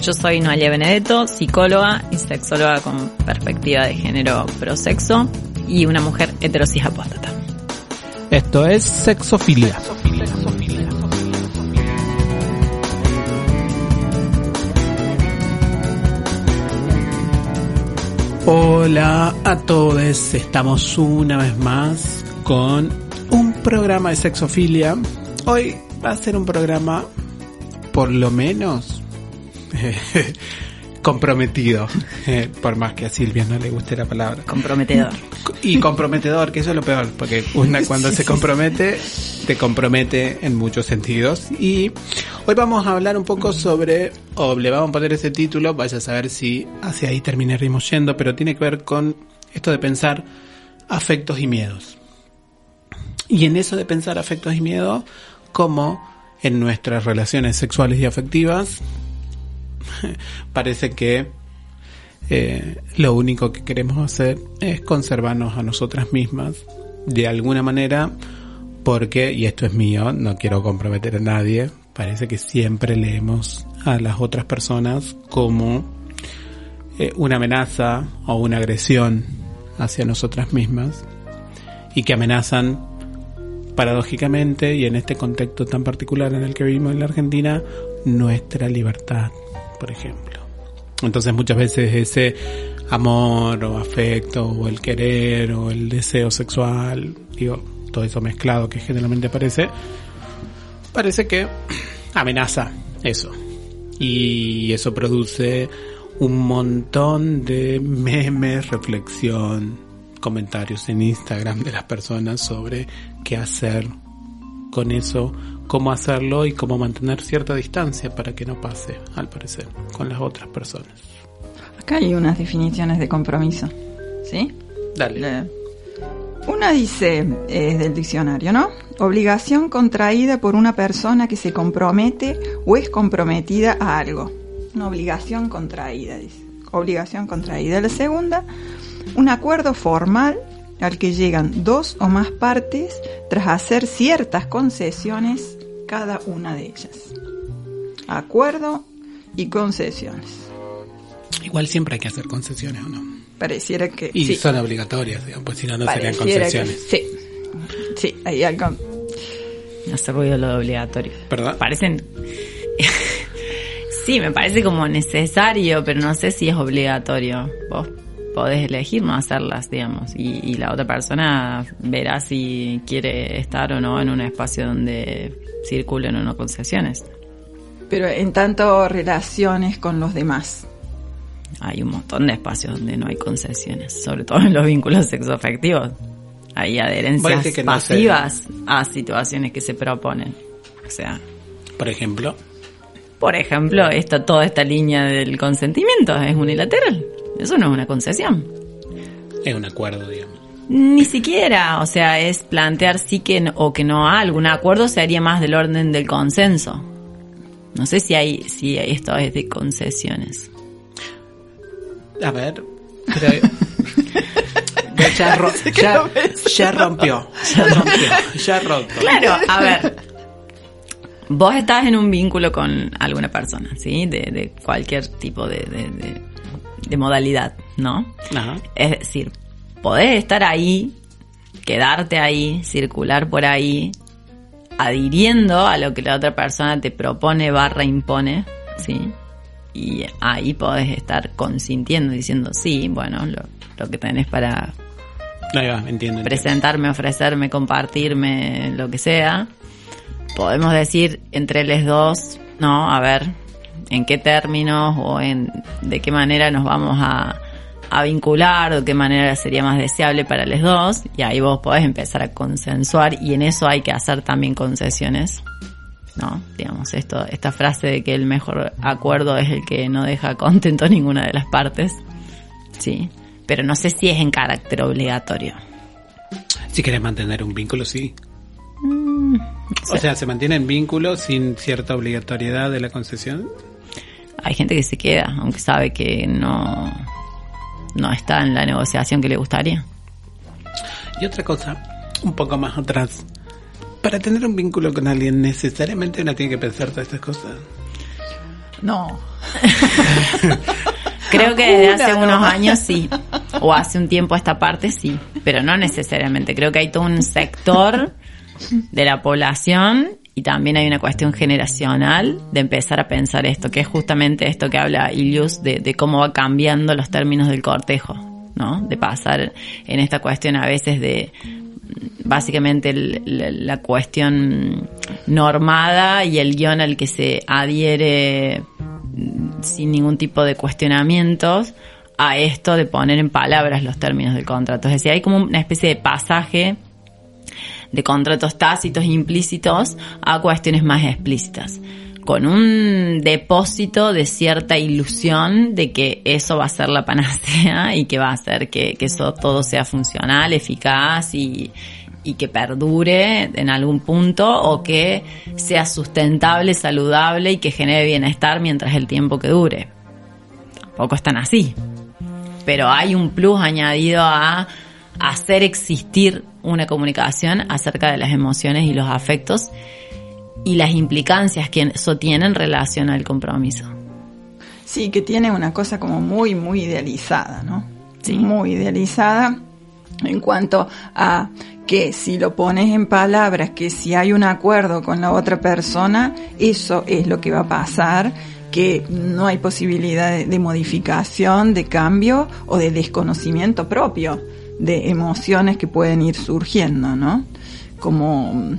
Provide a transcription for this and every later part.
Yo soy Noelia Benedetto, psicóloga y sexóloga con perspectiva de género prosexo y una mujer heterosis apóstata. Esto es Sexofilia. Hola a todos, estamos una vez más con un programa de sexofilia. Hoy va a ser un programa por lo menos comprometido, eh, por más que a Silvia no le guste la palabra. Comprometedor. Y comprometedor, que eso es lo peor, porque una cuando se compromete, te compromete en muchos sentidos. Y hoy vamos a hablar un poco sobre, o le vamos a poner ese título, vaya a saber si hacia ahí terminaremos yendo, pero tiene que ver con esto de pensar afectos y miedos. Y en eso de pensar afectos y miedos, como en nuestras relaciones sexuales y afectivas, parece que eh, lo único que queremos hacer es conservarnos a nosotras mismas de alguna manera porque, y esto es mío, no quiero comprometer a nadie, parece que siempre leemos a las otras personas como eh, una amenaza o una agresión hacia nosotras mismas y que amenazan paradójicamente y en este contexto tan particular en el que vivimos en la Argentina nuestra libertad por ejemplo. Entonces muchas veces ese amor o afecto o el querer o el deseo sexual, digo, todo eso mezclado que generalmente aparece, parece que amenaza eso. Y eso produce un montón de memes, reflexión, comentarios en Instagram de las personas sobre qué hacer con eso cómo hacerlo y cómo mantener cierta distancia para que no pase, al parecer, con las otras personas. Acá hay unas definiciones de compromiso, ¿sí? Dale. Una dice, es del diccionario, ¿no? Obligación contraída por una persona que se compromete o es comprometida a algo. Una obligación contraída, dice. Obligación contraída. La segunda, un acuerdo formal al que llegan dos o más partes tras hacer ciertas concesiones cada una de ellas. Acuerdo y concesiones. Igual siempre hay que hacer concesiones, ¿o no? Pareciera que y son obligatorias, digamos, pues si no, no serían concesiones. sí, sí, hay algo. Hace ruido lo obligatorio. ¿Verdad? Parecen. sí, me parece como necesario, pero no sé si es obligatorio. Vos podés elegir no hacerlas, digamos, y, y, la otra persona verá si quiere estar o no en un espacio donde circulen o no concesiones. Pero en tanto relaciones con los demás. Hay un montón de espacios donde no hay concesiones, sobre todo en los vínculos sexoafectivos. Hay adherencias que no pasivas a situaciones que se proponen. O sea, por ejemplo, por ejemplo, esta toda esta línea del consentimiento es unilateral. Eso no es una concesión. Es un acuerdo, digamos. Ni siquiera, o sea, es plantear sí que no, o que no hay algún acuerdo se haría más del orden del consenso. No sé si hay si esto es de concesiones. A ver, pero ya, ro ya, ya, rompió, ya rompió, ya roto. Claro, a ver. Vos estás en un vínculo con alguna persona, ¿sí? De, de cualquier tipo de, de, de modalidad, ¿no? Ajá. Es decir, podés estar ahí, quedarte ahí, circular por ahí, adhiriendo a lo que la otra persona te propone barra impone, ¿sí? Y ahí podés estar consintiendo, diciendo, sí, bueno, lo, lo que tenés para Ahí va, entiendo, presentarme, ofrecerme, compartirme, lo que sea. Podemos decir entre los dos, no, a ver, en qué términos o en de qué manera nos vamos a, a vincular o de qué manera sería más deseable para los dos y ahí vos podés empezar a consensuar y en eso hay que hacer también concesiones. ¿No? Digamos, esto, esta frase de que el mejor acuerdo es el que no deja contento a ninguna de las partes. Sí. pero no sé si es en carácter obligatorio. Si quieres mantener un vínculo, sí. O sea, ¿se mantiene en vínculo sin cierta obligatoriedad de la concesión? Hay gente que se queda, aunque sabe que no, no está en la negociación que le gustaría. Y otra cosa, un poco más atrás. Para tener un vínculo con alguien, ¿necesariamente uno tiene que pensar todas estas cosas? No. Creo que desde hace unos años sí, o hace un tiempo a esta parte sí, pero no necesariamente. Creo que hay todo un sector de la población y también hay una cuestión generacional de empezar a pensar esto, que es justamente esto que habla Ilius de, de cómo va cambiando los términos del cortejo, ¿no? De pasar en esta cuestión a veces de básicamente la, la cuestión normada y el guion al que se adhiere mm, sin ningún tipo de cuestionamientos a esto de poner en palabras los términos del contrato. Es decir, hay como una especie de pasaje de contratos tácitos e implícitos a cuestiones más explícitas, con un depósito de cierta ilusión de que eso va a ser la panacea y que va a hacer que, eso todo sea funcional, eficaz y, que perdure en algún punto o que sea sustentable, saludable y que genere bienestar mientras el tiempo que dure. Tampoco es tan así pero hay un plus añadido a hacer existir una comunicación acerca de las emociones y los afectos y las implicancias que eso tiene en relación al compromiso. Sí, que tiene una cosa como muy, muy idealizada, ¿no? Sí. Muy idealizada en cuanto a que si lo pones en palabras, que si hay un acuerdo con la otra persona, eso es lo que va a pasar, que no hay posibilidad de, de modificación, de cambio o de desconocimiento propio de emociones que pueden ir surgiendo, ¿no? Como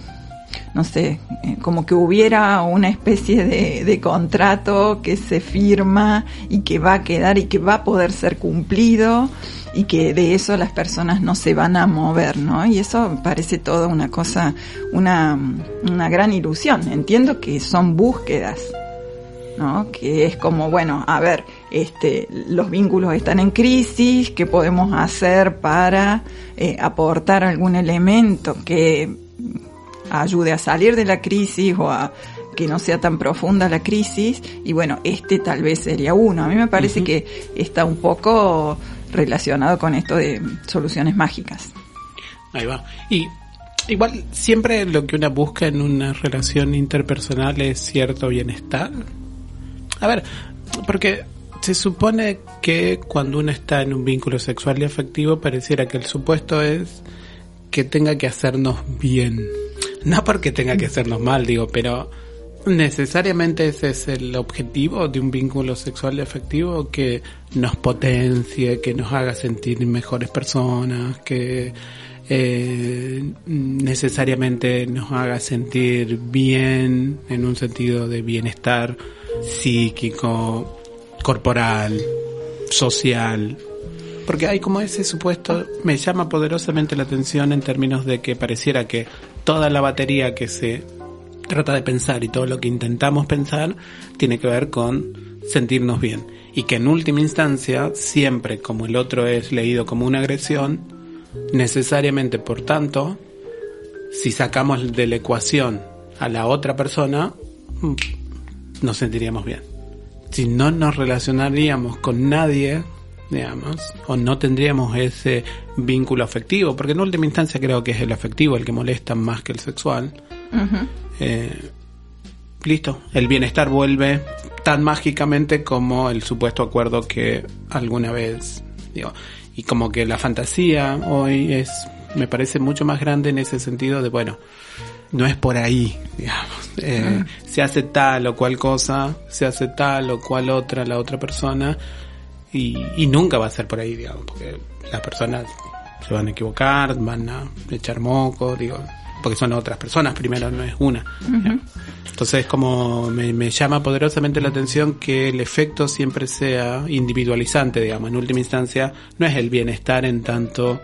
no sé, eh, como que hubiera una especie de, contrato que se firma y que va a quedar y que va a poder ser cumplido y que de eso las personas no se van a mover, ¿no? Y eso parece toda una cosa, una, una gran ilusión. Entiendo que son búsquedas, ¿no? Que es como, bueno, a ver, este, los vínculos están en crisis, ¿qué podemos hacer para eh, aportar algún elemento que ayude a salir de la crisis o a que no sea tan profunda la crisis? Y bueno, este tal vez sería uno. A mí me parece que está un poco relacionado con esto de soluciones mágicas. Ahí va. Y igual siempre lo que una busca en una relación interpersonal es cierto bienestar. A ver, porque se supone que cuando uno está en un vínculo sexual y afectivo pareciera que el supuesto es que tenga que hacernos bien. No porque tenga que hacernos mal, digo, pero necesariamente ese es el objetivo de un vínculo sexual y afectivo, que nos potencie, que nos haga sentir mejores personas, que eh, necesariamente nos haga sentir bien en un sentido de bienestar psíquico, corporal, social. Porque hay como ese supuesto, me llama poderosamente la atención en términos de que pareciera que toda la batería que se trata de pensar y todo lo que intentamos pensar tiene que ver con sentirnos bien. Y que en última instancia, siempre como el otro es leído como una agresión, necesariamente por tanto, si sacamos de la ecuación a la otra persona, nos sentiríamos bien. Si no nos relacionaríamos con nadie, digamos, o no tendríamos ese vínculo afectivo, porque en última instancia creo que es el afectivo el que molesta más que el sexual. Eh, listo, el bienestar vuelve tan mágicamente como el supuesto acuerdo que alguna vez, digo, y como que la fantasía hoy es, me parece mucho más grande en ese sentido de, bueno, no es por ahí, digamos, eh, se hace tal o cual cosa, se hace tal o cual otra la otra persona y, y nunca va a ser por ahí, digamos, porque las personas se van a equivocar, van a echar moco, digo, porque son otras personas, primero no es una. Entonces como me, me llama poderosamente la atención que el efecto siempre sea individualizante, digamos, en última instancia no es el bienestar en tanto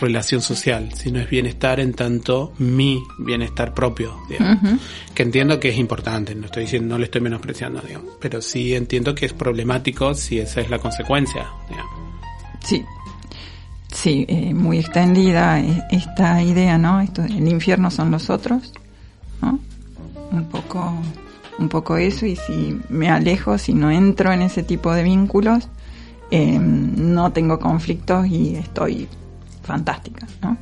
relación social, sino es bienestar en tanto mi bienestar propio, digamos. Que entiendo que es importante, no estoy diciendo, no le estoy menospreciando, digamos, pero sí entiendo que es problemático si esa es la consecuencia, digamos. Sí, Sí, eh, muy extendida eh, esta idea, ¿no? Esto, el infierno son los otros, ¿no? Un poco, un poco eso y si me alejo, si no entro en ese tipo de vínculos, eh, no tengo conflictos y estoy fantástica, ¿no?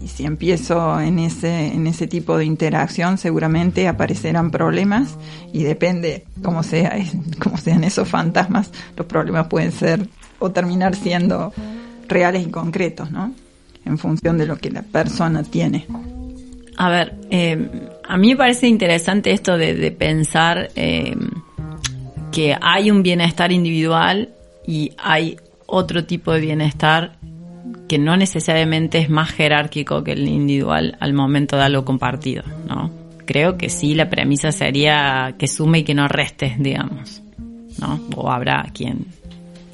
Y si empiezo en ese, en ese tipo de interacción, seguramente aparecerán problemas y depende cómo sea, cómo sean esos fantasmas, los problemas pueden ser o terminar siendo reales y concretos, ¿no? En función de lo que la persona tiene. A ver, eh, a mí me parece interesante esto de, pensar eh, que hay un bienestar individual y hay otro tipo de bienestar que no necesariamente es más jerárquico que el individual al momento de algo compartido, ¿no? Creo que sí, la premisa sería que sume y que no reste, digamos, ¿no? O habrá quien,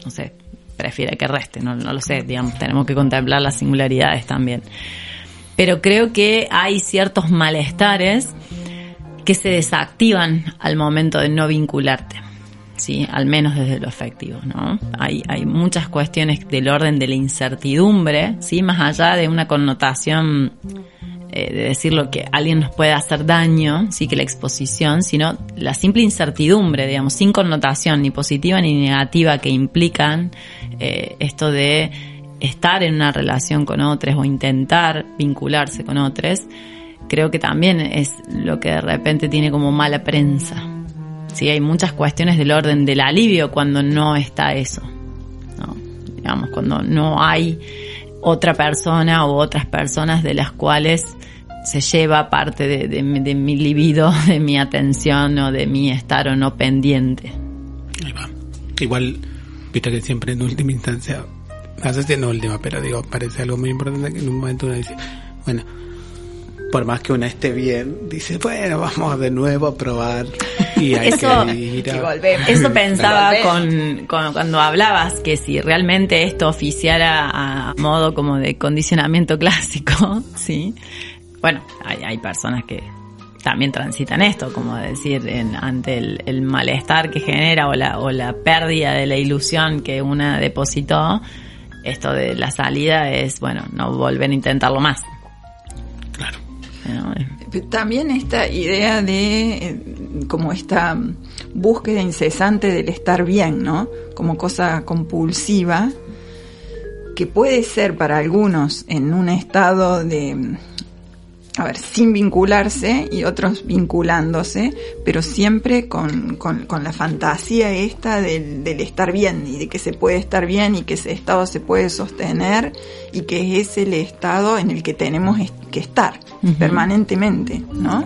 no sé, prefiere que reste, no, no lo sé, digamos, tenemos que contemplar las singularidades también. Pero creo que hay ciertos malestares que se desactivan al momento de no vincularte. ¿Sí? al menos desde lo efectivo, ¿no? Hay, hay muchas cuestiones del orden de la incertidumbre, ¿sí? más allá de una connotación eh, de decir lo que alguien nos puede hacer daño, sí que la exposición, sino la simple incertidumbre, digamos, sin connotación ni positiva ni negativa que implican eh, esto de estar en una relación con otros o intentar vincularse con otros, creo que también es lo que de repente tiene como mala prensa. Sí, hay muchas cuestiones del orden del alivio cuando no está eso. ¿no? Digamos, cuando no hay otra persona o otras personas de las cuales se lleva parte de, de, de, mi libido, de mi atención o de mi estar o no pendiente. Igual, viste que siempre en última instancia, no sé si en última, pero digo, parece algo muy importante que en un momento uno dice, bueno, por más que una esté bien, dice, bueno, vamos de nuevo a probar. Y hay eso, que ir a... Eso pensaba con, con, cuando hablabas que si realmente esto oficiara a modo como de condicionamiento clásico, sí. Bueno, hay, hay personas que también transitan esto, como decir, en, ante el, el, malestar que genera o la, o la pérdida de la ilusión que una depositó, esto de la salida es, bueno, no volver a intentarlo más. También esta idea de como esta búsqueda incesante del estar bien, ¿no? Como cosa compulsiva, que puede ser para algunos en un estado de, a ver, sin vincularse y otros vinculándose, pero siempre con, con, con la fantasía esta del, del, estar bien y de que se puede estar bien y que ese estado se puede sostener y que es el estado en el que tenemos que estar uh -huh. permanentemente, ¿no?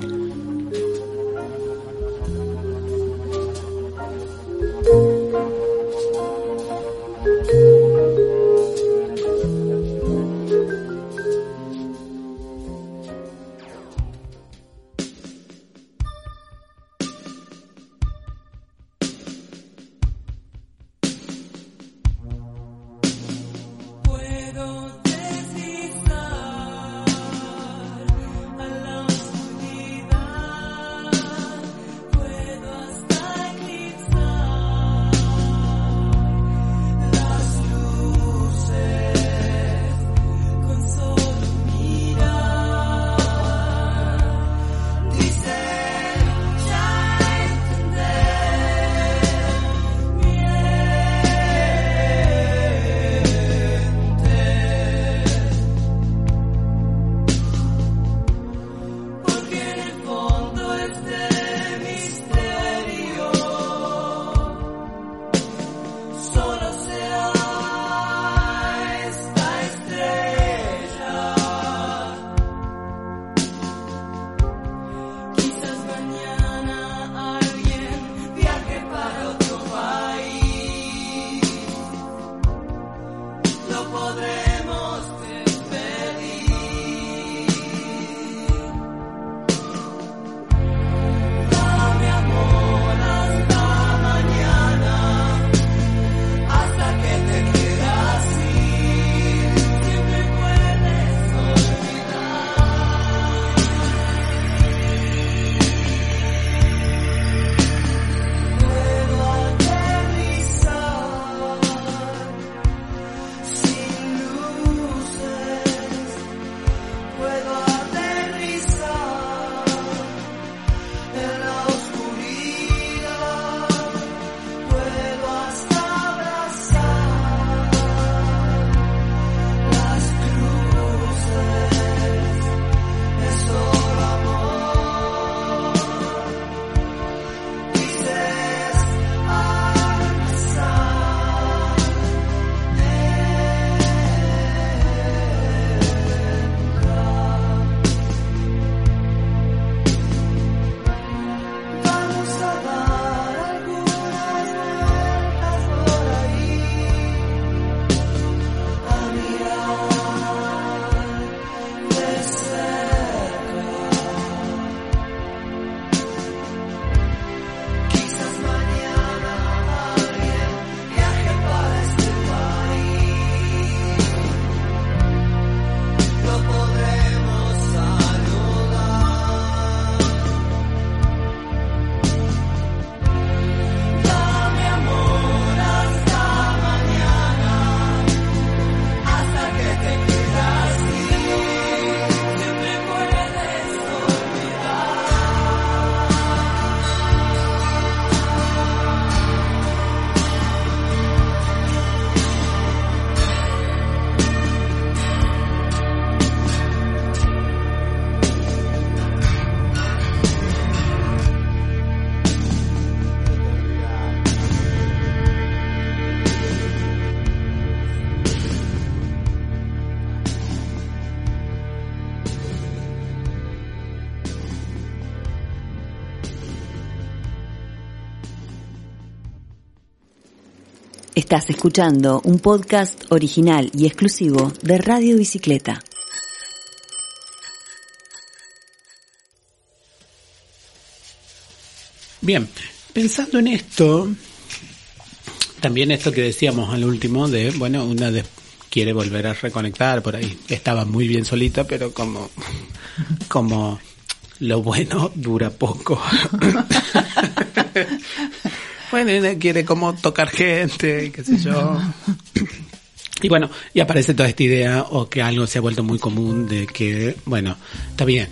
Estás escuchando un podcast original y exclusivo de Radio Bicicleta. Bien, pensando en esto, también esto que decíamos al último de, bueno, una de, quiere volver a reconectar por ahí. Estaba muy bien solita, pero como, como lo bueno dura poco. bueno, ella quiere como tocar gente, qué sé yo. Y bueno, y aparece toda esta idea o que algo se ha vuelto muy común de que, bueno, está bien,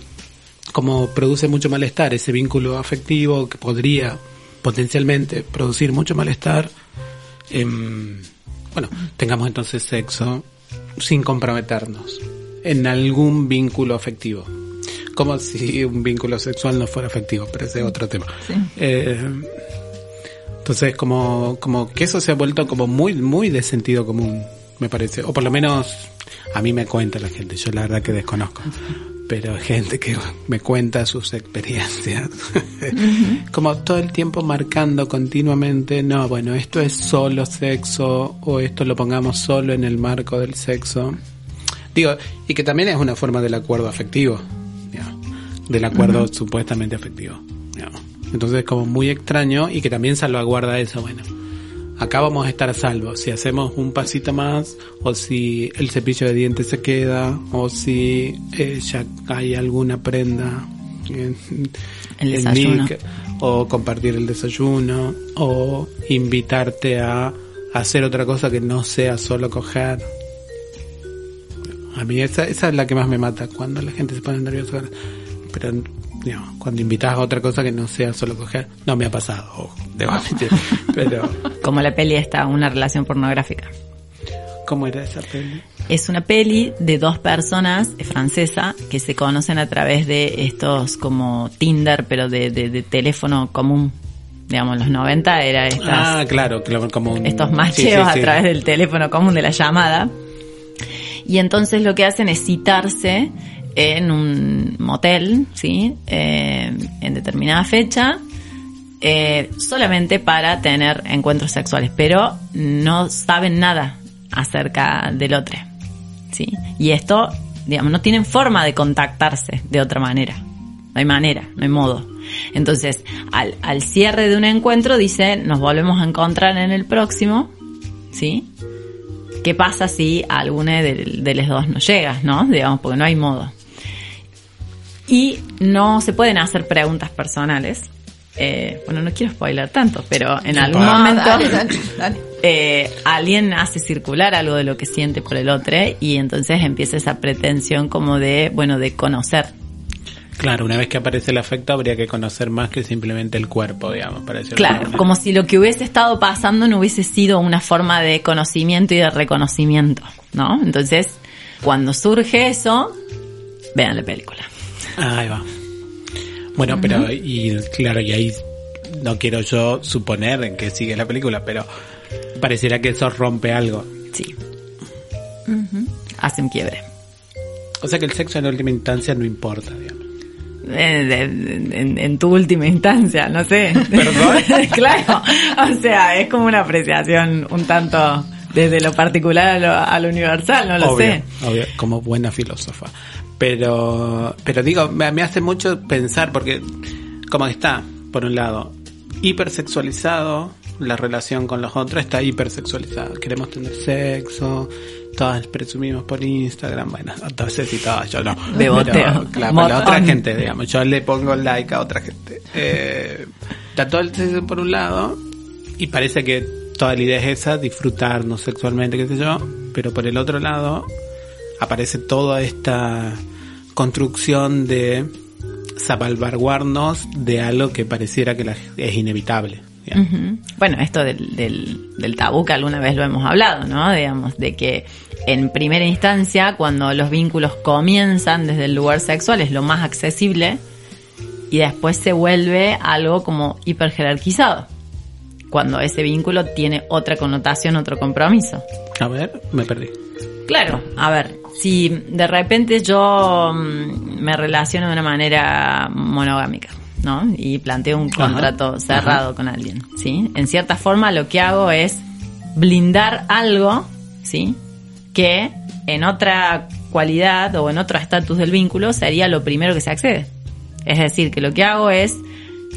como produce mucho malestar ese vínculo afectivo que podría potencialmente producir mucho malestar, em, bueno, tengamos entonces sexo sin comprometernos en algún vínculo afectivo. Como si un vínculo sexual no fuera afectivo, pero ese es otro tema. Eh, entonces, como, como que eso se ha vuelto como muy, muy de sentido común, me parece. O por lo menos a mí me cuenta la gente, yo la verdad que desconozco. Pero gente que me cuenta sus experiencias. como todo el tiempo marcando continuamente, no, bueno, esto es solo sexo o esto lo pongamos solo en el marco del sexo. Digo, y que también es una forma del acuerdo afectivo, del acuerdo supuestamente afectivo. Entonces como muy extraño y que también salvaguarda eso, bueno. Acá vamos a estar a salvo. Si hacemos un pasito más, o si el cepillo de dientes se queda, o si eh, ya hay alguna prenda en, El desayuno. Nick, o compartir el desayuno, o invitarte a hacer otra cosa que no sea solo coger. A mí esa, esa es la que más me mata, cuando la gente se pone nerviosa. Pero digamos, cuando invitas a otra cosa que no sea solo coger, no me ha pasado, ojo, debo admitir. Pero, Como la peli está, una relación pornográfica. ¿cómo era esa peli? Es una peli de dos personas, es francesa, que se conocen a través de estos como Tinder, pero de, de, de teléfono común. Digamos, en los 90 era estas, Ah, claro, claro, como un- estos sí, macheos sí, sí. a través del teléfono común de la llamada. Y entonces lo que hacen es citarse en un motel, ¿sí? Eh, en determinada fecha, eh, solamente para tener encuentros sexuales, pero no saben nada acerca del otro, ¿sí? Y esto, digamos, no tienen forma de contactarse de otra manera. No hay manera, no hay modo. Entonces, al, al cierre de un encuentro dice, nos volvemos a encontrar en el próximo, ¿sí? ¿Qué pasa si alguna de, de los dos no llegas, no? Digamos, porque no hay modo. Y no se pueden hacer preguntas personales. Eh, bueno, no quiero spoiler tanto, pero en algún No, momento dale, dale, dale. eh, alguien hace circular algo de lo que siente por el otro y entonces empieza esa pretensión como de, bueno, de conocer. Claro, una vez que aparece el afecto habría que conocer más que simplemente el cuerpo, digamos, para decirlo de Claro, como si lo que hubiese estado pasando no hubiese sido una forma de conocimiento y de reconocimiento, ¿no? Entonces, cuando surge eso, vean la película. Manera. Ahí va. Bueno, pero, y claro, y ahí no quiero yo suponer en qué sigue la película, pero pareciera que eso rompe algo. Sí. Hace un quiebre. O sea que el sexo en última instancia no importa, digamos. En, en- en- en tu última instancia, no sé. ¿Perdón? claro. O sea, es como una apreciación un tanto desde lo particular a lo, a lo universal, no lo obvio, sé. obvio, como buena filósofa. Pero, pero digo, me, me hace mucho pensar porque, como está, por un lado, hipersexualizado, la relación con los otros está hipersexualizada. Queremos tener sexo, todas presumimos por Instagram, bueno, entonces y todas, yo no. Beboteo. Pero, claro, pero otra gente, digamos, yo le pongo like a otra gente. Eh, está todo el sexo por un lado y parece que toda la idea es esa, disfrutarnos sexualmente, qué sé yo, pero por el otro lado aparece toda esta construcción de salvaguardarnos de algo que pareciera que la- es inevitable. Bueno, esto del, del, del tabú que alguna vez lo hemos hablado, ¿no? Digamos, de que en primera instancia, cuando los vínculos comienzan desde el lugar sexual, es lo más accesible y después se vuelve algo como hiperjerarquizado. Cuando ese vínculo tiene otra connotación, otro compromiso. A ver, me perdí. Claro, a ver, si de repente yo mm, me relaciono de una manera monogámica, ¿no? Y planteo un Ajá, contrato cerrado con alguien, ¿sí? En cierta forma lo que hago es blindar algo, ¿sí? Que en otra cualidad o en otro estatus del vínculo sería lo primero que se accede. Es decir, que lo que hago es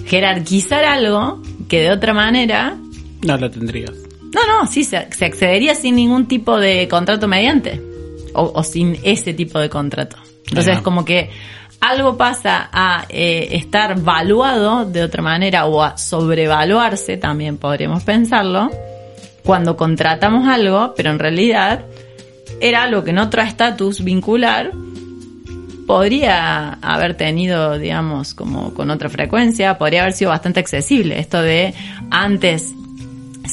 jerarquizar algo que de otra manera No lo tendrías. no, no, sí, se, se accedería sin ningún tipo de contrato mediante. O, o sin ese tipo de contrato. Entonces, Ajá. como que algo pasa a eh, estar valuado de otra manera o a sobrevaluarse, también podríamos pensarlo, cuando contratamos algo, pero en realidad era algo que en otro estatus vincular podría haber tenido, digamos, como con otra frecuencia, podría haber sido bastante accesible. Esto de antes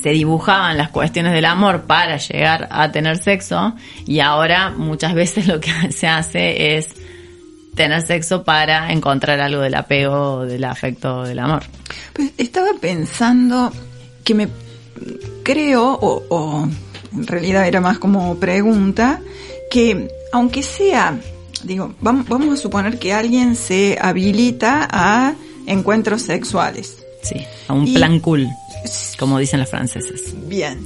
se dibujaban las cuestiones del amor para llegar a tener sexo y ahora muchas veces lo que se hace es tener sexo para encontrar algo del apego, del afecto, del amor. Pues estaba pensando que me creo, o, o en realidad era más como pregunta, que aunque sea, digo, vamos, vamos a suponer que alguien se habilita a encuentros sexuales. Sí, a un Y- plan cool, como dicen los franceses. Bien.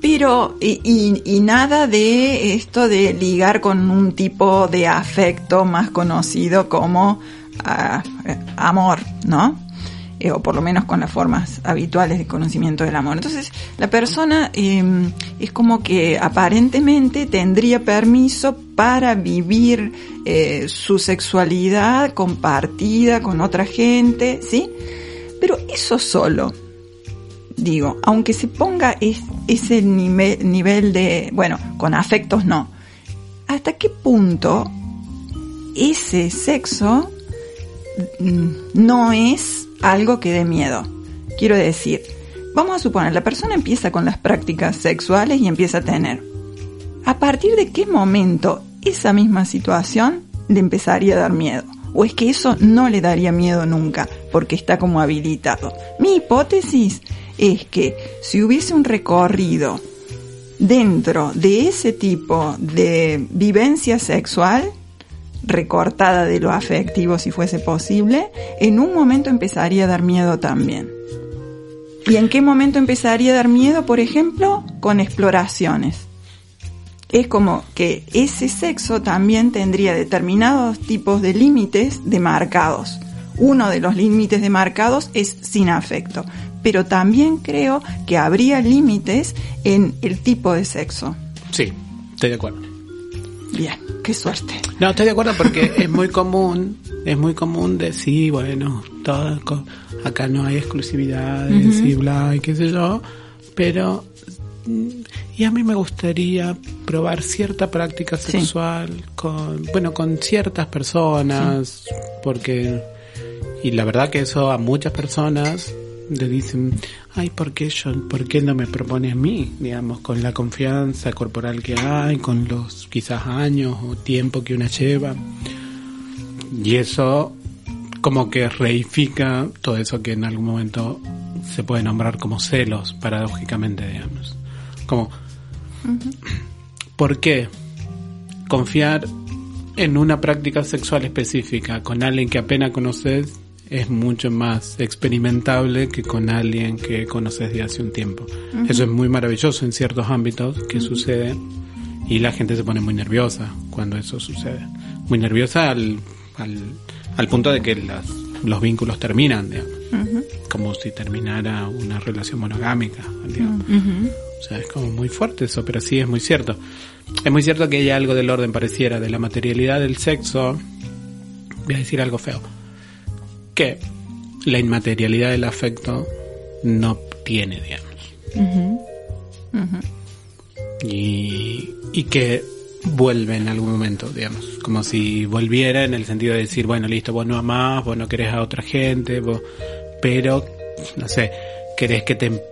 Pero, y, y- y nada de esto de ligar con un tipo de afecto más conocido como eh, amor, ¿no? Eh, o por lo menos con las formas habituales de conocimiento del amor. Entonces, la persona eh, es como que aparentemente tendría permiso para vivir eh, su sexualidad compartida con otra gente, ¿sí? Pero eso solo, digo, aunque se ponga es- ese nivel, nivel de, bueno, con afectos no, ¿hasta qué punto ese sexo mm, no es algo que dé miedo? Quiero decir, vamos a suponer, la persona empieza con las prácticas sexuales y empieza a tener. ¿A partir de qué momento esa misma situación le empezaría a dar miedo? ¿O es que eso no le daría miedo nunca porque está como habilitado? Mi hipótesis es que si hubiese un recorrido dentro de ese tipo de vivencia sexual, recortada de lo afectivo si fuese posible, en un momento empezaría a dar miedo también. ¿Y en qué momento empezaría a dar miedo? Por ejemplo, con exploraciones. Es como que ese sexo también tendría determinados tipos de límites demarcados. Uno de los límites demarcados es sin afecto, pero también creo que habría límites en el tipo de sexo. Sí, estoy de acuerdo. Bien, qué suerte. No, estoy de acuerdo porque es muy común, es muy común decir, bueno, todo, acá no hay exclusividades y bla, y qué sé yo, pero, y a mí me gustaría probar cierta práctica Sí. sexual con, bueno, con ciertas personas, porque y la verdad que eso a muchas personas le dicen, ay, ¿por qué yo, por qué no me propone a mí? Digamos, con la confianza corporal que hay, con los quizás años o tiempo que una lleva. Y eso como que reifica todo eso que en algún momento se puede nombrar como celos, paradójicamente, digamos. Como, ¿por qué confiar en una práctica sexual específica con alguien que apenas conoces es mucho más experimentable que con alguien que conoces de hace un tiempo. Eso es muy maravilloso en ciertos ámbitos que sucede y la gente se pone muy nerviosa cuando eso sucede. Muy nerviosa al, al, al punto de que las, los vínculos terminan, digamos. Como si terminara una relación monogámica. Digamos. O sea, es como muy fuerte eso, pero sí es muy cierto. Es muy cierto que hay algo del orden pareciera, de la materialidad del sexo. Voy a decir algo feo que la inmaterialidad del afecto no tiene, digamos. Y, y que vuelve en algún momento, digamos, como si volviera en el sentido de decir, bueno, listo, vos no amás, vos no querés a otra gente, vos, pero, no sé, querés que te,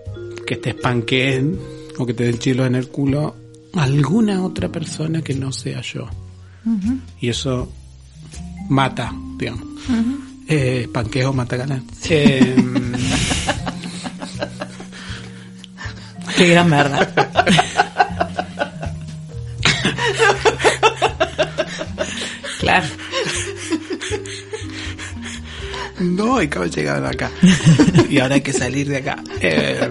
que te espanquen o que te den chilos en el culo alguna otra persona que no sea yo. Y eso mata, digamos. Eh, panqueo Matagana. Eh, Qué gran verdad. claro. no, acabo de llegar acá. y ahora hay que salir de acá. Eh,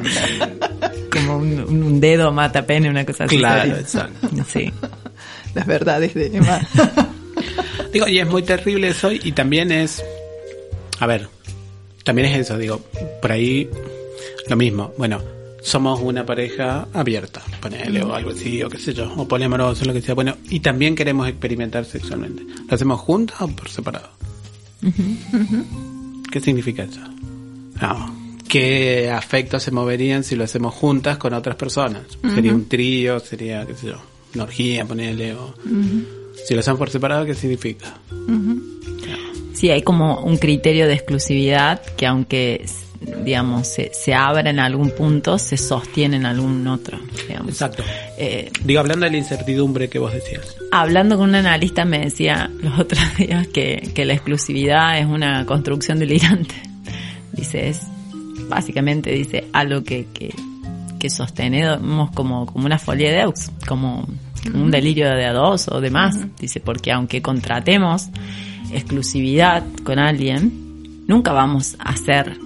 Como un, un dedo mata pene, una cosa así. claro, exacto. Sí. Las verdades de Emma. Digo, y es muy terrible eso y también es, a ver, también es eso, digo, por ahí lo mismo, bueno, somos una pareja abierta, ponele o algo así, o qué sé yo, o poliamoroso, lo que sea, bueno, y también queremos experimentar sexualmente. ¿Lo hacemos juntos o por separado? ¿Qué significa eso? No. ¿Qué afectos se moverían si lo hacemos juntas con otras personas? Sería un trío, sería, qué sé yo, una orgía, ponele, o... Si lo hacemos por separado, ¿qué significa? Sí, hay como un criterio de exclusividad que aunque, digamos, se, se abra en algún punto, se sostiene en algún otro, digamos. Exacto. Eh, Digo, hablando de la incertidumbre que vos decías. hablando con un analista me decía los otros días que, que la exclusividad es una construcción delirante. Dice, es básicamente, dice, algo que, que, que sostenemos como, como una folia de Deux, como, un delirio de a dos o demás. Dice, porque aunque contratemos exclusividad con alguien, nunca vamos a ser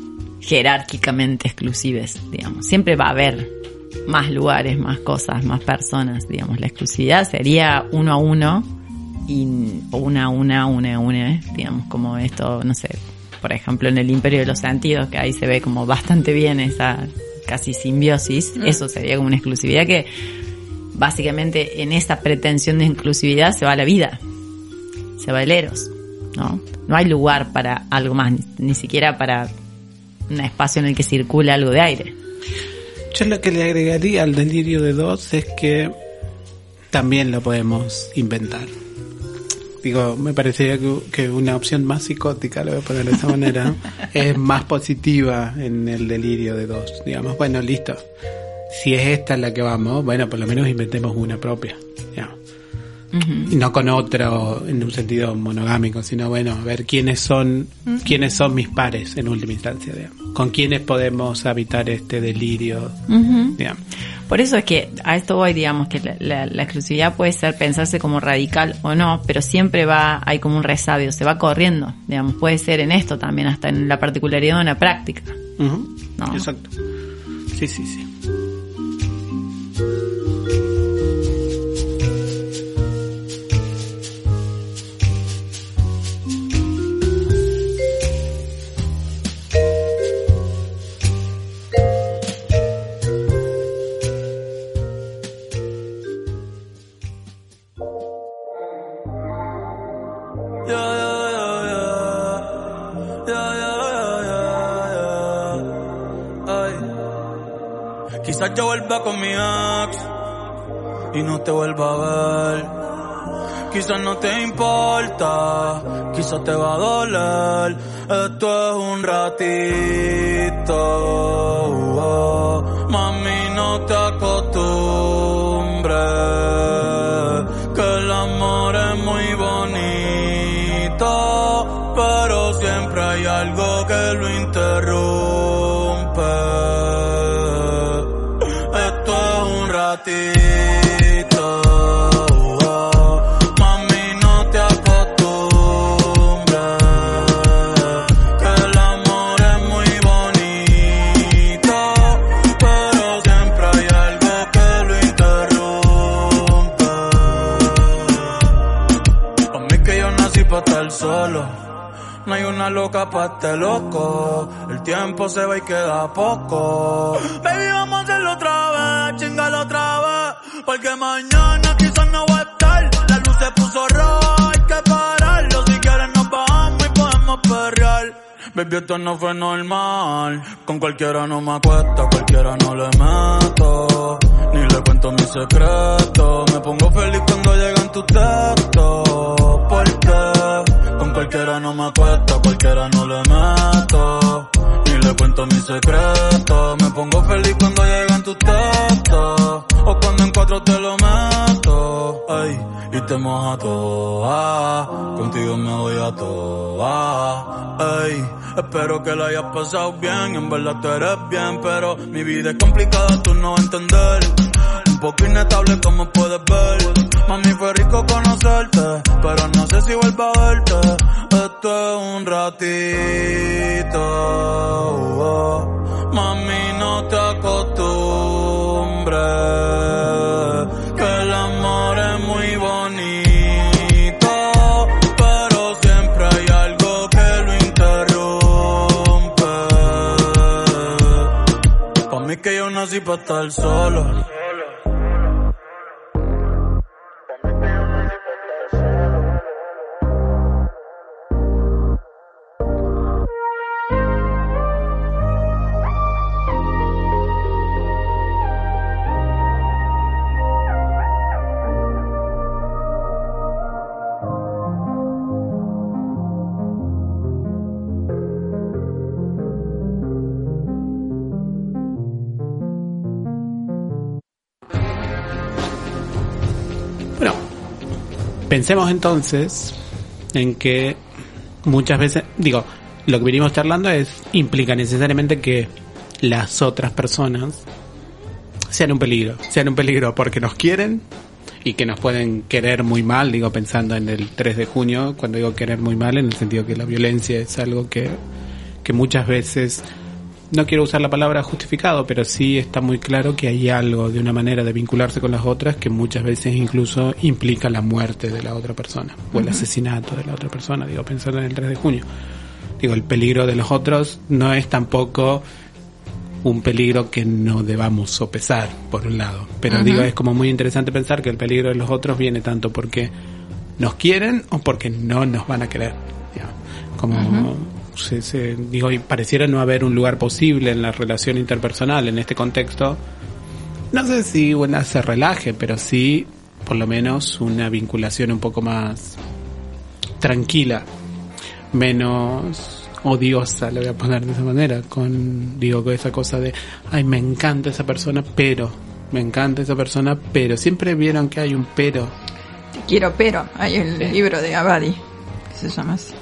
jerárquicamente exclusives, digamos. Siempre va a haber más lugares, más cosas, más personas, digamos. La exclusividad sería uno a uno y una a una, una a una, digamos, como esto, no sé, por ejemplo, en el Imperio de los Sentidos, que ahí se ve como bastante bien esa casi simbiosis, eso sería como una exclusividad que básicamente en esa pretensión de exclusividad se va la vida, se va el eros, ¿no? No hay lugar para algo más, ni, ni siquiera para un espacio en el que circula algo de aire. Yo lo que le agregaría al delirio de dos es que también lo podemos inventar. Digo, me parecería que, que una opción más psicótica, lo voy a poner de esa manera, es más positiva en el delirio de dos. Digamos, bueno, listo. Si es esta la que vamos, bueno, por lo menos inventemos una propia. No con otro en un sentido monogámico, sino bueno, a ver quiénes son, quiénes son mis pares en última instancia, digamos. Con quiénes podemos habitar este delirio, digamos. Por eso es que a esto voy, digamos, que la, la- la exclusividad puede ser pensarse como radical o no, pero siempre va, hay como un resabio, se va corriendo, digamos, puede ser en esto también, hasta en la particularidad de una práctica. No. Exacto. Sí, sí, sí. Te vuelva a ver. quizás no te importa, quizás te va a doler. Esto es un ratito, este loco. El tiempo se va y queda poco. Baby, vamos a hacerlo otra vez, chingalo otra vez. Porque mañana quizás no voy a estar. La luz se puso roja, hay que pararlo. Si quieres nos bajamos y podemos perrear. Baby, esto no fue normal. Con cualquiera no me acuesto, cualquiera no le meto. Ni le cuento mis secretos. Me pongo feliz cuando llegan tus textos. Porque cualquiera no me acuesto, cualquiera no le meto. Ni le cuento mis secretos. Me pongo feliz cuando llegan tus textos. O cuando en cuatro te lo meto. Ay, y te moja toda. Contigo me voy a toda. Ay, espero que la hayas pasado bien. En verdad tú eres bien, pero mi vida es complicada, tú no vas a entender. Un poco inestable como puedes ver. Mami, fue rico conocerte, pero no sé si vuelvo a verte. Esto es un ratito. Mami, no te acostumbres. Que el amor es muy bonito, pero siempre hay algo que yo nací pa' estar solo. Pensemos entonces en que muchas veces, digo, lo que venimos charlando es implica necesariamente que las otras personas sean un peligro, sean un peligro porque nos quieren y que nos pueden querer muy mal, digo pensando en el 3 de junio, cuando digo querer muy mal en el sentido que la violencia es algo que, que muchas veces no quiero usar la palabra justificado, pero sí está muy claro que hay algo de una manera de vincularse con las otras que muchas veces incluso implica la muerte de la otra persona o el asesinato de la otra persona, digo, pensando en el 3 de junio. Digo, el peligro de los otros no es tampoco un peligro que no debamos sopesar, por un lado. Pero digo, es como muy interesante pensar que el peligro de los otros viene tanto porque nos quieren o porque no nos van a querer. Como se, se- digo, y pareciera no haber un lugar posible en la relación interpersonal en este contexto. No sé si una se relaje, pero sí por lo menos una vinculación un poco más tranquila, menos odiosa, le voy a poner de esa manera, con, digo, con esa cosa de, ay, me encanta esa persona, pero, me encanta esa persona, pero, siempre vieron que hay un pero, Te quiero, pero hay el Sí. libro de Abadi que se llama así.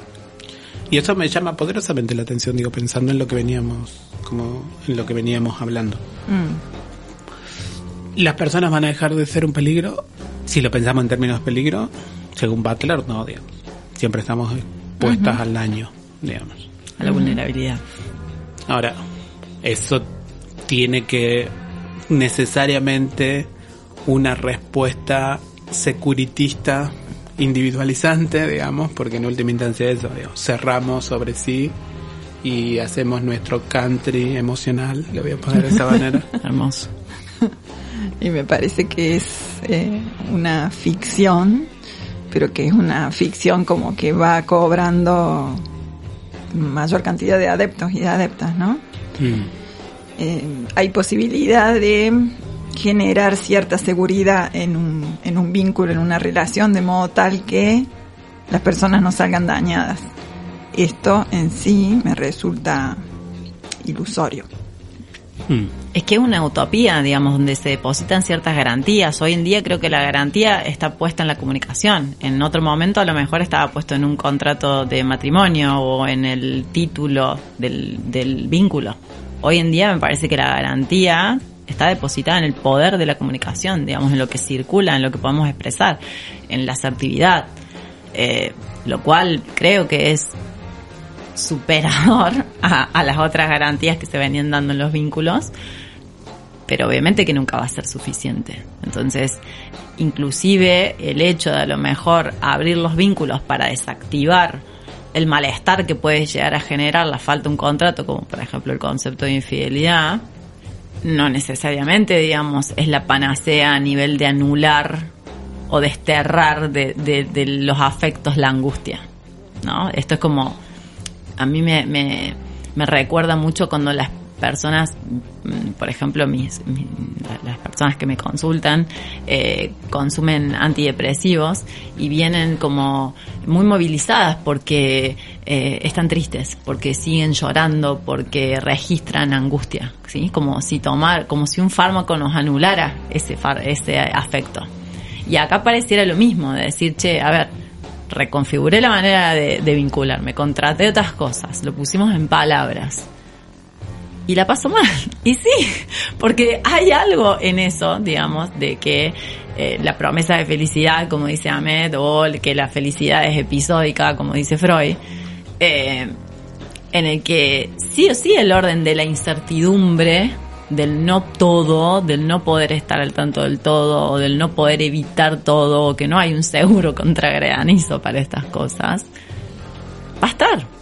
Y eso me llama poderosamente la atención, digo, pensando en lo que veníamos, como, en lo que veníamos hablando. Mm. ¿Las personas van a dejar de ser un peligro? Si lo pensamos en términos de peligro, según Butler, no, digamos. Siempre estamos expuestas al daño, digamos. a la vulnerabilidad. Ahora, eso tiene que necesariamente una respuesta securitista individualizante, digamos, porque en última instancia eso, digamos, cerramos sobre sí y hacemos nuestro country emocional, le voy a poner de esa manera. Hermoso. Y me parece que es eh, una ficción, pero que es una ficción como que va cobrando mayor cantidad de adeptos y de adeptas, ¿no? Mm. Eh, hay posibilidad de generar cierta seguridad en un, en un vínculo, en una relación, de modo tal que las personas no salgan dañadas. Esto en sí me resulta ilusorio. Hmm. Es que es una utopía, digamos, donde se depositan ciertas garantías. Hoy en día creo que la garantía está puesta en la comunicación. En otro momento a lo mejor estaba puesto en un contrato de matrimonio o en el título del, del vínculo. Hoy en día me parece que la garantía está depositada en el poder de la comunicación, digamos, en lo que circula, en lo que podemos expresar, en la asertividad. Eh, lo cual creo que es superador a, las otras garantías que se venían dando en los vínculos, pero obviamente que nunca va a ser suficiente. Entonces, inclusive el hecho de a lo mejor abrir los vínculos para desactivar el malestar que puede llegar a generar la falta de un contrato, como por ejemplo el concepto de infidelidad, no necesariamente, digamos, es la panacea a nivel de anular o desterrar de, de los afectos la angustia. ¿no? Esto es como a mí me, me, me recuerda mucho cuando las personas, mm, por ejemplo, mis, las personas que me consultan eh, consumen antidepresivos y vienen como muy movilizadas porque eh, están tristes, porque siguen llorando, porque registran angustia, ¿sí? Como si tomar, como si un fármaco nos anulara ese, ese afecto. Y acá pareciera lo mismo, de decir, che, a ver, reconfiguré la manera de, vincularme, contraté otras cosas, lo pusimos en palabras. Y la paso mal. Y sí, porque hay algo en eso, digamos, de que eh, la promesa de felicidad, como dice Ahmed, o que la felicidad es episódica, como dice Freud, eh, en el que sí o sí el orden de la incertidumbre del no todo, del no poder estar al tanto del todo, o del no poder evitar todo, o que no hay un seguro contra granizo para estas cosas, va a estar.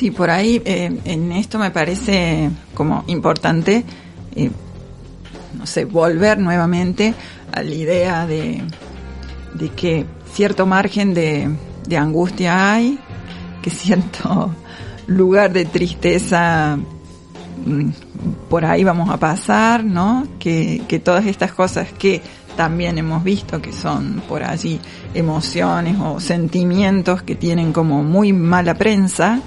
Sí, por ahí eh, en esto me parece como importante, eh, no sé, volver nuevamente a la idea de, de que cierto margen de, de angustia hay, que cierto lugar de tristeza Mm, por ahí vamos a pasar, ¿no? Que, que todas estas cosas que también hemos visto que son por allí emociones o sentimientos que tienen como muy mala prensa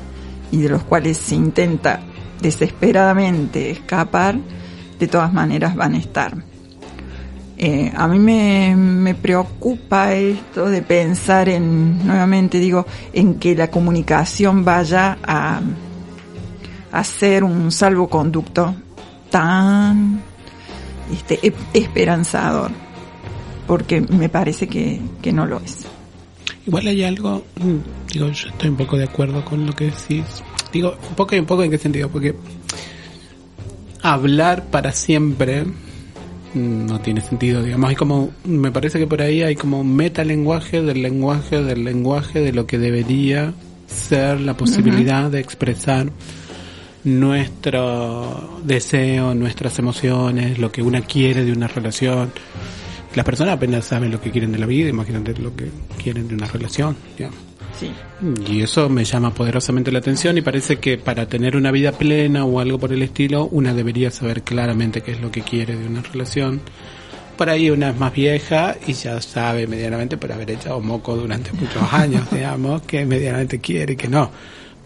y de los cuales se intenta desesperadamente escapar, de todas maneras van a estar. Eh, a mí me, preocupa esto de pensar en, nuevamente digo, en que la comunicación vaya a, hacer un salvoconducto tan este, esperanzador, porque me parece que, no lo es. Igual hay algo, mm, digo, yo estoy un poco de acuerdo con lo que decís. Digo, un poco y un poco en qué sentido, porque hablar para siempre mm, no tiene sentido, digamos, hay como, me parece que por ahí hay como un metalenguaje del lenguaje, del lenguaje de lo que debería ser la posibilidad de expresar nuestro deseo, nuestras emociones, lo que una quiere de una relación. Las personas apenas saben lo que quieren de la vida, imagínate lo que quieren de una relación. Sí. Y eso me llama poderosamente la atención y parece que para tener una vida plena o algo por el estilo, una debería saber claramente qué es lo que quiere de una relación. Por ahí una es más vieja y ya sabe medianamente por haber echado moco durante muchos años, digamos, que medianamente quiere y que no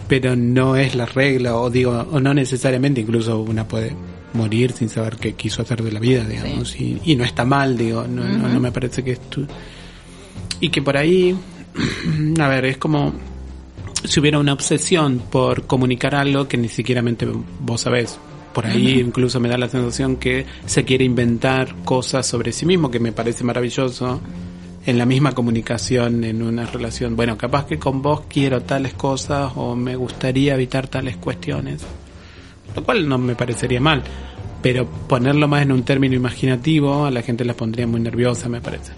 pero no es la regla, o digo, o no necesariamente, incluso una puede morir sin saber qué quiso hacer de la vida, digamos, y, no está mal, digo, no, no, me parece que esto... Y que por ahí, a ver, es como si hubiera una obsesión por comunicar algo que ni siquiera vos sabés. Por ahí incluso me da la sensación que se quiere inventar cosas sobre sí mismo, que me parece maravilloso en la misma comunicación en una relación. Bueno, capaz que con vos quiero tales cosas o me gustaría evitar tales cuestiones, lo cual no me parecería mal, pero ponerlo más en un término imaginativo a la gente la pondría muy nerviosa, me parece.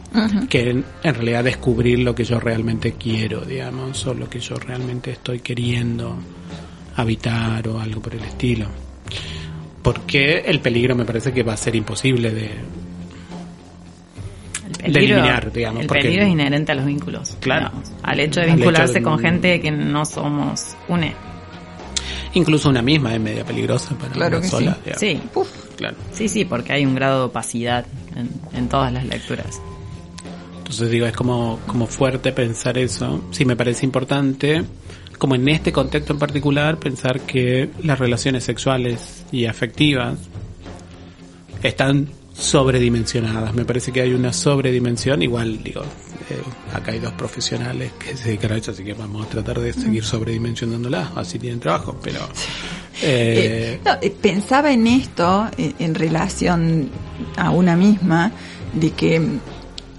Que en, realidad descubrir lo que yo realmente quiero, digamos, o lo que yo realmente estoy queriendo habitar o algo por el estilo. Porque el peligro me parece que va a ser imposible de, el peligro, digamos. El peligro es inherente a los vínculos. Claro. al hecho de vincularse con gente que no somos une. Incluso una misma es media peligrosa para Claro una que sola. sí. digamos. Sí, Uf, Claro. sí, sí, porque hay un grado de opacidad en, en todas las lecturas. Entonces digo, es como, como fuerte pensar eso. Sí me parece importante, como en este contexto en particular, pensar que las relaciones sexuales y afectivas están sobredimensionadas. Me parece que hay una sobredimensión. Igual, digo, eh, acá hay dos profesionales que se dedican a eso, así que vamos a tratar de seguir sobredimensionándolas, así tienen trabajo, pero... Eh, Eh, no, eh, pensaba en esto eh, en relación a una misma, de que, mm,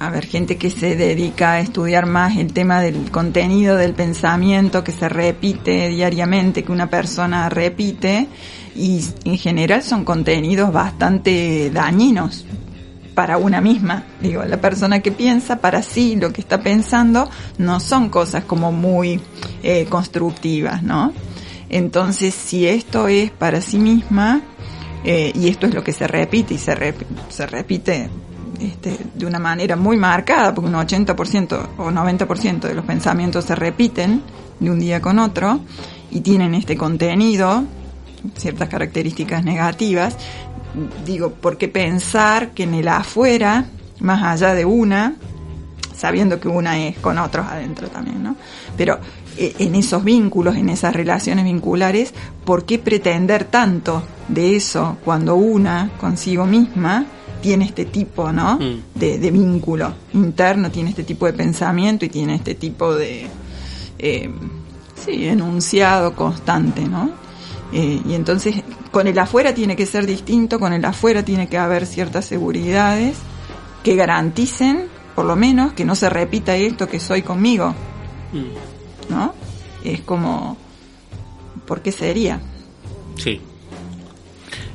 a ver, gente que se dedica a estudiar más el tema del contenido del pensamiento que se repite diariamente, que una persona repite, y en general son contenidos bastante dañinos para una misma. Digo, la persona que piensa para sí lo que está pensando no son cosas como muy eh, constructivas, ¿no? Entonces, si esto es para sí misma, eh, y esto es lo que se repite, y se, rep- se repite este, de una manera muy marcada, porque un 80% o 90% de los pensamientos se repiten de un día con otro, y tienen este contenido, ciertas características negativas, digo, porque pensar que en el afuera, más allá de una, sabiendo que una es con otros adentro también, ¿no? Pero eh, en esos vínculos, en esas relaciones vinculares, ¿por qué pretender tanto de eso cuando una consigo misma tiene este tipo, ¿no? Mm. De, de vínculo interno, tiene este tipo de pensamiento y tiene este tipo de, eh, sí, enunciado constante, ¿no? Eh, y entonces con el afuera tiene que ser distinto, con el afuera tiene que haber ciertas seguridades que garanticen, por lo menos, que no se repita esto que soy conmigo, mm, ¿no? Es como, ¿por qué sería? sí.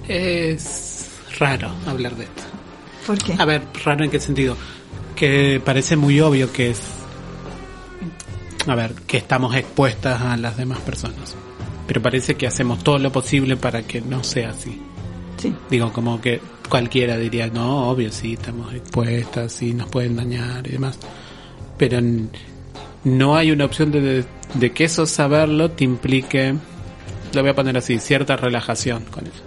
Es raro hablar de esto. ¿Por qué? A ver, raro en qué sentido. Que parece muy obvio que es. A ver, que estamos expuestas a las demás personas. Pero parece que hacemos todo lo posible para que no sea así. Sí, Digo, como que cualquiera diría, no, obvio, sí, estamos expuestas, sí, nos pueden dañar y demás. Pero no hay una opción de, de, de que eso saberlo te implique, lo voy a poner así, cierta relajación con eso.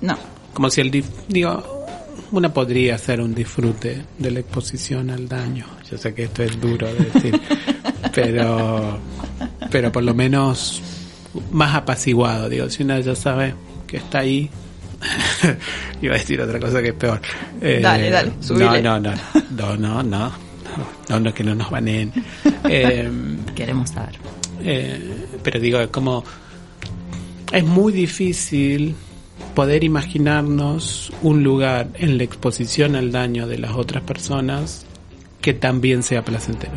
no, Como si el, dif- digo, una podría hacer un disfrute de la exposición al daño. Yo sé que esto es duro de decir, pero, pero por lo menos más apaciguado. Digo, si una ya sabe que está ahí, iba a decir otra cosa que es peor. Eh, Dale, dale, no, subile. no, no, no, no, no, no, no, que no nos baneen. Eh, Queremos saber. eh, pero digo, es como es muy difícil poder imaginarnos un lugar en la exposición al daño de las otras personas que también sea placentero.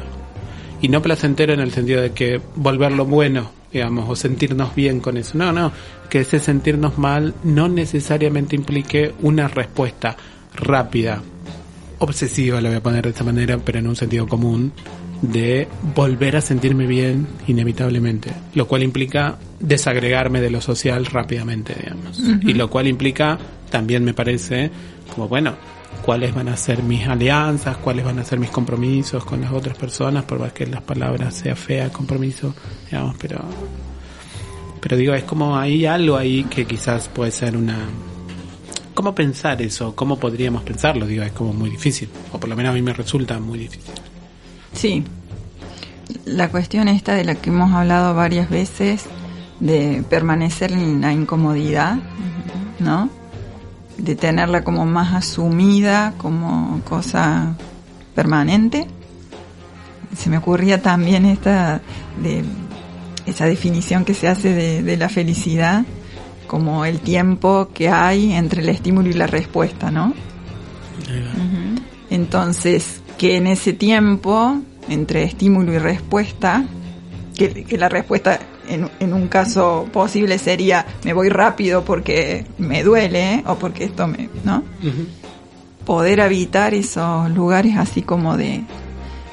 Y no placentero en el sentido de que volverlo bueno, digamos, o sentirnos bien con eso. No, no, que ese sentirnos mal no necesariamente implique una respuesta rápida, obsesiva, lo voy a poner de esta manera, pero en un sentido común, de volver a sentirme bien inevitablemente, lo cual implica desagregarme de lo social rápidamente, digamos. Y lo cual implica, también me parece, como bueno, cuáles van a ser mis alianzas, cuáles van a ser mis compromisos con las otras personas, por más que las palabras sea fea, compromiso, digamos, pero pero digo, es como hay algo ahí que quizás puede ser una ¿Cómo pensar eso? ¿Cómo podríamos pensarlo? Digo, es como muy difícil, o por lo menos a mí me resulta muy difícil. sí. La cuestión esta de la que hemos hablado varias veces, de permanecer en la incomodidad, ¿no? De tenerla como más asumida como cosa permanente. Se me ocurría también esta de esa definición que se hace de, de la felicidad como el tiempo que hay entre el estímulo y la respuesta, ¿no? Entonces, que en ese tiempo, entre estímulo y respuesta, que, que la respuesta en, en un caso posible sería me voy rápido porque me duele o porque esto me, ¿no? Poder habitar esos lugares así como de,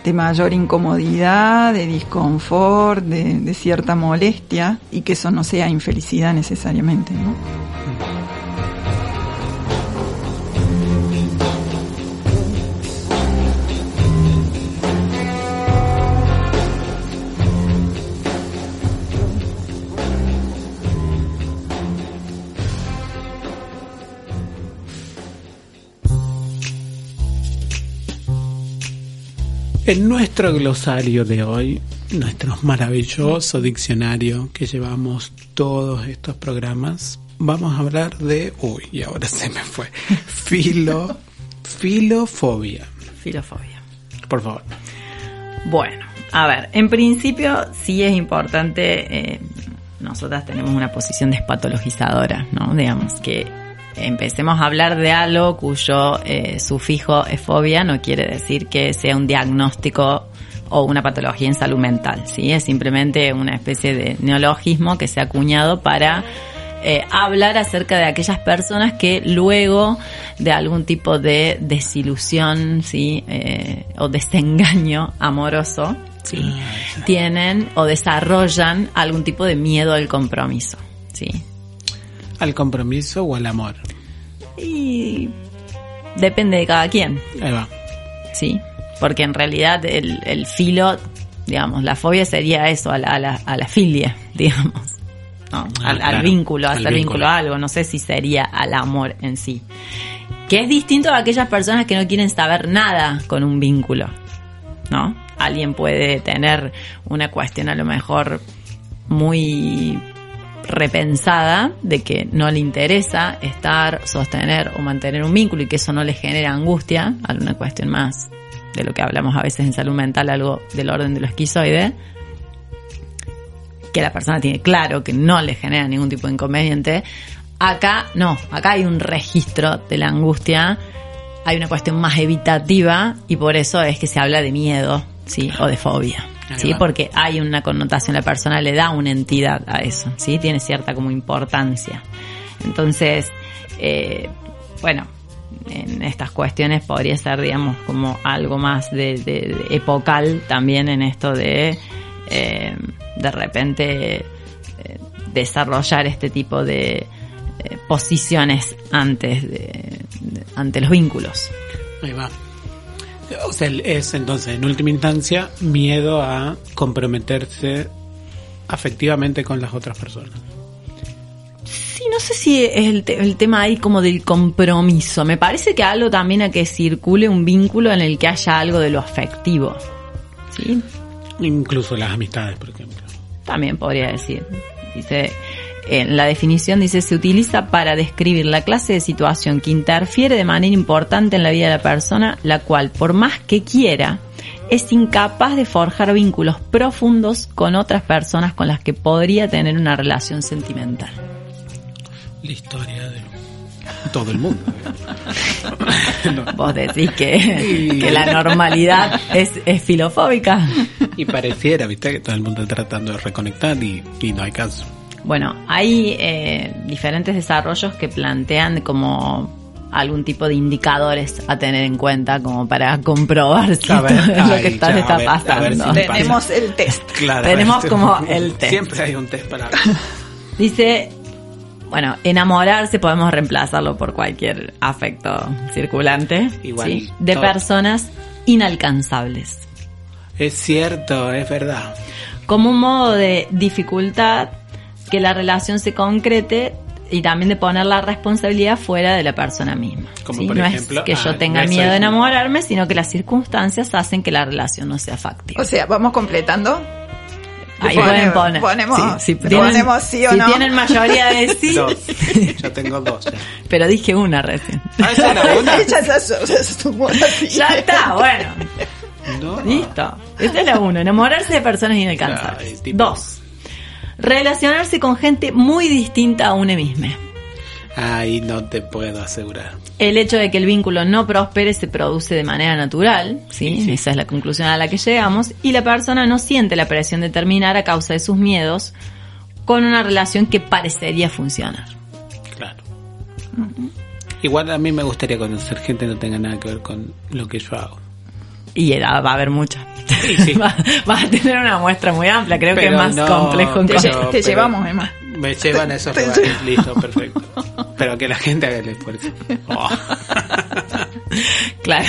de mayor incomodidad, de disconfort, de, de cierta molestia y que eso no sea infelicidad necesariamente, ¿no? En nuestro glosario de hoy, nuestro maravilloso diccionario que llevamos todos estos programas, vamos a hablar de, uy, y ahora se me fue, filo, filofobia. Filofobia. Por favor. Bueno, a ver, en principio sí es importante, eh, nosotras tenemos una posición despatologizadora, ¿no? Digamos que empecemos a hablar de algo cuyo eh, sufijo es fobia no quiere decir que sea un diagnóstico o una patología en salud mental, ¿sí? Es simplemente una especie de neologismo que se ha acuñado para eh, hablar acerca de aquellas personas que luego de algún tipo de desilusión, ¿sí? Eh, o desengaño amoroso, ¿sí? Tienen o desarrollan algún tipo de miedo al compromiso, ¿sí? ¿Al compromiso o al amor? Y depende de cada quien, Ahí va. ¿sí? Porque en realidad el, el filo, digamos, la fobia sería eso, a la, a la, a la filia, digamos. ¿no? Ah, al, al vínculo, a al hacer vínculo. vínculo. a algo. No sé si sería al amor en sí. Que es distinto a aquellas personas que no quieren saber nada con un vínculo. ¿No? Alguien puede tener una cuestión a lo mejor muy repensada de que no le interesa estar, sostener o mantener un vínculo y que eso no le genera angustia, alguna cuestión más de lo que hablamos a veces en salud mental, algo del orden de lo esquizoide, que la persona tiene claro que no le genera ningún tipo de inconveniente. Acá no, acá hay un registro de la angustia, hay una cuestión más evitativa y por eso es que se habla de miedo, ¿sí? O de fobia. Ahí ¿sí? va. Porque hay una connotación, la persona le da una entidad a eso, ¿sí? Tiene cierta como importancia. Entonces, eh, bueno, en estas cuestiones podría ser, digamos, como algo más de, de- de epocal también en esto de, eh, de repente, eh, desarrollar este tipo de eh, posiciones antes de, de- ante los vínculos. Ahí va. O sea, es entonces, en última instancia, miedo a comprometerse afectivamente con las otras personas. Sí, no sé si es el, te- el tema ahí como del compromiso. Me parece que algo también a que circule un vínculo en el que haya algo de lo afectivo. ¿Sí? Incluso las amistades, por ejemplo. También podría decir. Dice, en la definición dice, se utiliza para describir la clase de situación que interfiere de manera importante en la vida de la persona, la cual, por más que quiera, es incapaz de forjar vínculos profundos con otras personas con las que podría tener una relación sentimental. La historia de todo el mundo. No. Vos decís que, que la normalidad es, es filofóbica. Y pareciera, viste, que todo el mundo está tratando de reconectar y, y no hay caso. Bueno, hay eh, diferentes desarrollos que plantean como algún tipo de indicadores a tener en cuenta como para comprobar si A ver, esto es lo que está, ya, está a ver, a ver pasando. si Tenemos el test. Claro. Tenemos este- como el test. Siempre hay un test para. Dice, bueno, enamorarse podemos reemplazarlo por cualquier afecto circulante Igual, ¿sí? de todo. personas inalcanzables. Es cierto, es verdad. como un modo de dificultad que la relación se concrete y también de poner la responsabilidad fuera de la persona misma. Como ¿sí? por no ejemplo, es que yo ah, tenga no miedo de enamorarme, sino que las circunstancias hacen que la relación no sea factible. O sea, vamos completando. Ahí pone- pueden poner. ponemos- si ponemos sí o si no. tienen mayoría de sí, Dos. Yo tengo dos ya. pero dije una recién. Ah, esa era una. Se ya está, bueno. No. Listo. Esta es la uno. Enamorarse de personas inalcanzables. Ay, tipo- Dos. Relacionarse con gente muy distinta a uno mismo. Ahí no te puedo asegurar. El hecho de que el vínculo no prospere se produce de manera natural, ¿sí? Esa es la conclusión a la que llegamos, y la persona no siente la presión de terminar a causa de sus miedos con una relación que parecería funcionar. Claro. Igual a mí me gustaría conocer gente que no tenga nada que ver con lo que yo hago. Y era- va a haber mucha. sí. Va- Vas a tener una muestra muy amplia, creo que es más no, complejo en Te, pero- te llevamos, Emma. Me llevan a esos Te- lugares, listo, perfecto. Pero que la gente haga el esfuerzo. Oh. Claro.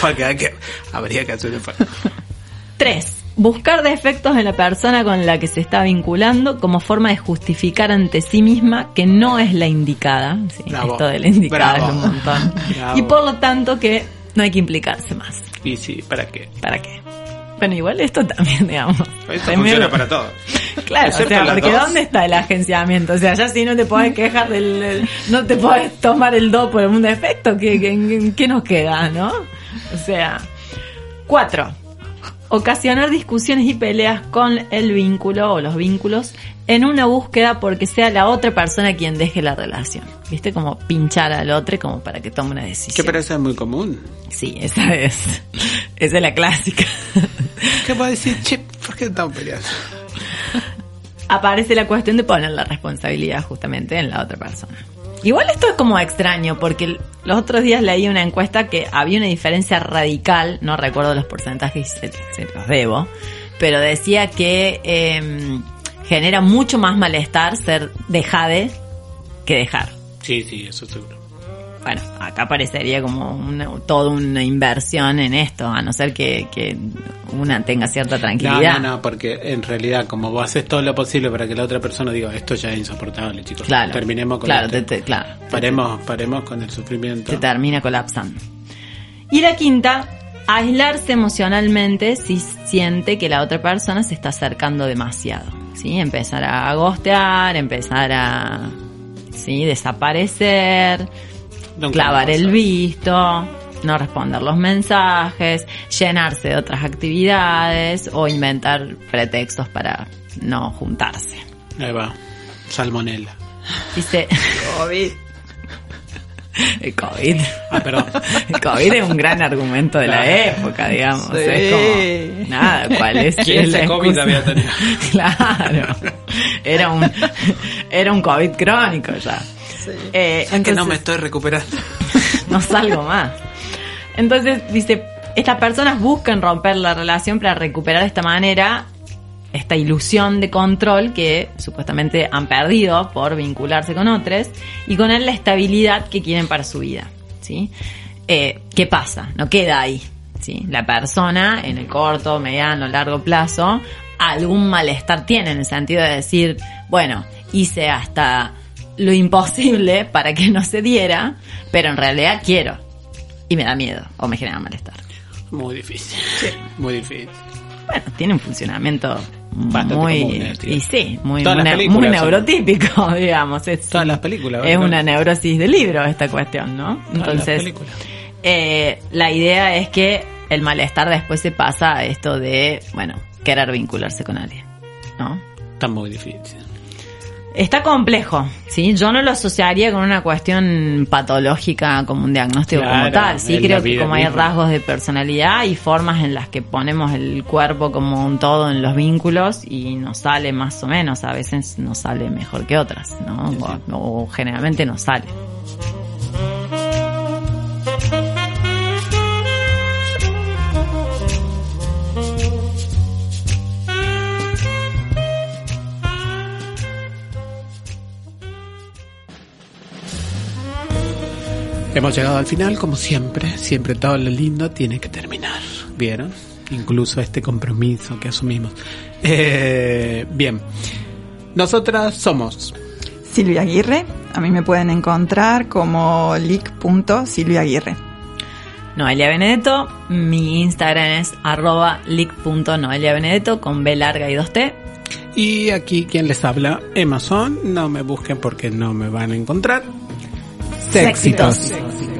Porque hay que, habría que hacer el esfuerzo. Tres. Buscar defectos en la persona con la que se está vinculando como forma de justificar ante sí misma que no es la indicada. Sí, Bravo. esto de la indicada Bravo. es un montón. Bravo. Y por lo tanto que no hay que implicarse más. Y sí, ¿para qué? ¿Para qué? Bueno, igual esto también, digamos. Esto funciona para todo. Claro, o sea, porque dos. ¿dónde está el agenciamiento? O sea, ya si no te podés quejar del... del- no te podés tomar el do por un defecto, ¿qué, qué, qué nos queda, no? O sea... Cuatro. Ocasionar discusiones y peleas con el vínculo o los vínculos en una búsqueda porque sea la otra persona quien deje la relación. ¿Viste? Como pinchar al otro como para que tome una Que decisión. pero eso es muy común. Sí, esa es. Esa es la clásica. ¿Qué puedo decir? Che, ¿por qué estamos peleando? aparece la cuestión de poner la responsabilidad justamente en la otra persona. Igual esto es como extraño porque los otros días leí una encuesta que había una diferencia radical, no recuerdo los porcentajes, se, se los debo, pero decía que eh, genera mucho más malestar ser dejade que dejar. Sí, sí, eso seguro. Bueno, acá parecería como una, toda una inversión en esto, a no ser que, que una tenga cierta tranquilidad. no, no, porque en realidad, como vos haces todo lo posible para que la otra persona diga, esto ya es insoportable, chicos. Claro. Terminemos con claro, esto. te- te- claro. Paremos, paremos con el sufrimiento. se termina colapsando. Y la quinta, aislarse emocionalmente si siente que la otra persona se está acercando demasiado. ¿Sí? Empezar a gostear, empezar a ¿sí? desaparecer, Nunca clavar el visto, no responder los mensajes, llenarse de otras actividades o inventar pretextos para no juntarse. Ahí va. Salmonella. Dice... El COVID. Ah, perdón. El COVID es un gran argumento de la época, digamos. Sí. Es como, nada, ¿cuál es? ¿Quién es la COVID excusa? había tenido? Claro. Era un, era un COVID crónico ya. Eh, Es que no entonces- me estoy recuperando. no salgo más. Entonces, dice, estas personas buscan romper la relación para recuperar de esta manera esta ilusión de control que supuestamente han perdido por vincularse con otros y con él la estabilidad que quieren para su vida. ¿sí? Eh, ¿Qué pasa? No queda ahí. ¿sí? La persona en el corto, mediano, largo plazo algún malestar tiene en el sentido de decir, bueno, hice hasta lo imposible para que no se diera, pero en realidad quiero y me da miedo o me genera malestar. Muy difícil. Muy difícil. Bueno, tiene un funcionamiento Bastante muy eh, y sí, muy, muy, son- neurotípico, digamos. Es, Todas las películas, es una neurosis de libro esta cuestión, ¿no? Entonces, eh, la idea es que el malestar después se pasa a esto de, bueno, querer vincularse con alguien, ¿no? Está muy difícil. Está complejo, ¿sí? Yo no lo asociaría con una cuestión patológica como un diagnóstico como tal. Sí, creo que como hay misma. rasgos de personalidad y formas en las que ponemos el cuerpo como un todo en los vínculos y nos sale más o menos, a veces nos sale mejor que otras, ¿no? O, o generalmente nos sale. Hemos llegado al final, como siempre. Siempre todo lo lindo tiene que terminar. ¿Vieron? Incluso este compromiso que asumimos. Eh, bien. Nosotras somos. Silvia Aguirre. A mí me pueden encontrar como lic.silviaaguirre. Noelia Benedetto, mi Instagram es arroba lic.noeliabenedetto con B larga y 2T. Y aquí quien les habla, Amazon. No me busquen porque no me van a encontrar. Séxitos. Baby,